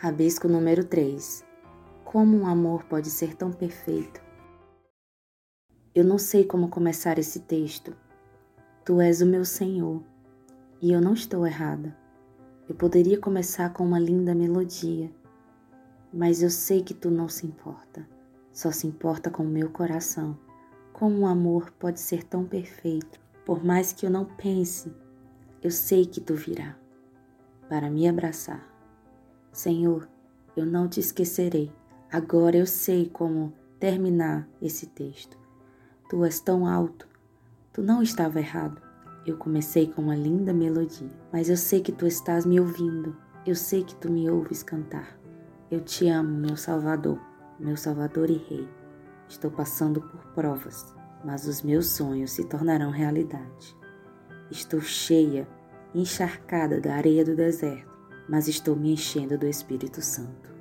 Rabisco número 3. Como um amor pode ser tão perfeito? Eu não sei como começar esse texto. Tu és o meu Senhor e eu não estou errada. Eu poderia começar com uma linda melodia, mas eu sei que tu não se importa, só se importa com o meu coração. Como um amor pode ser tão perfeito? Por mais que eu não pense, eu sei que tu virá para me abraçar. Senhor, eu não te esquecerei. Agora eu sei como terminar esse texto. Tu és tão alto. Tu não estava errado. Eu comecei com uma linda melodia, mas eu sei que tu estás me ouvindo. Eu sei que tu me ouves cantar. Eu te amo, meu Salvador, meu Salvador e Rei. Estou passando por provas, mas os meus sonhos se tornarão realidade. Estou cheia, encharcada da areia do deserto mas estou me enchendo do Espírito Santo.